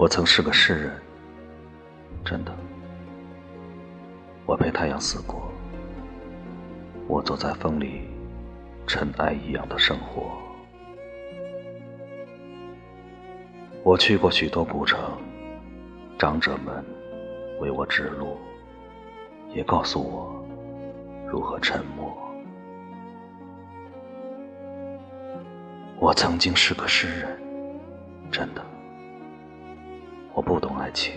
我曾是个诗人，真的。我陪太阳死过，我走在风里，尘埃一样的生活。我去过许多古城，长者们为我指路，也告诉我如何沉默。我曾经是个诗人，真的。我不懂爱情，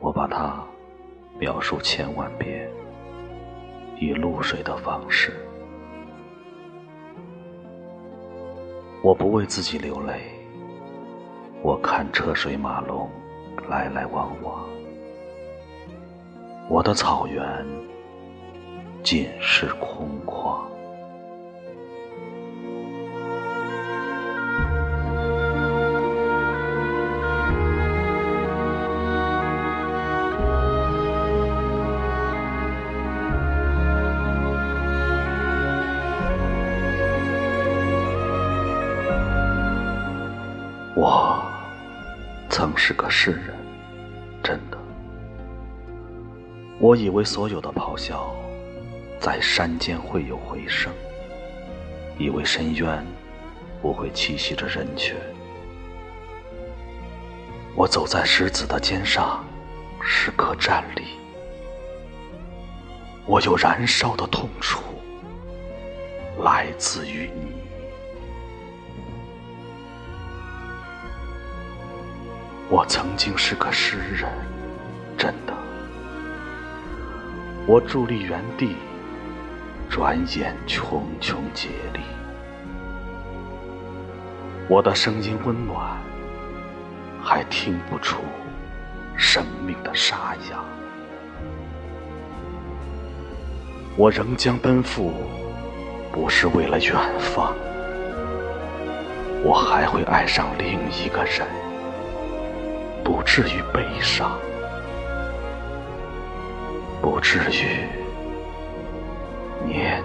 我把它描述千万遍，以露水的方式。我不为自己流泪，我看车水马龙，来来往往。我的草原尽是空旷。我曾是个诗人，真的。我以为所有的咆哮在山间会有回声，以为深渊不会栖息着人群。我走在石子的肩上，时刻站立。我有燃烧的痛楚，来自于你。我曾经是个诗人，真的。我伫立原地，转眼茕茕孑立。我的声音温暖，还听不出生命的沙哑。我仍将奔赴，不是为了远方。我还会爱上另一个人。不至于悲伤，不至于念。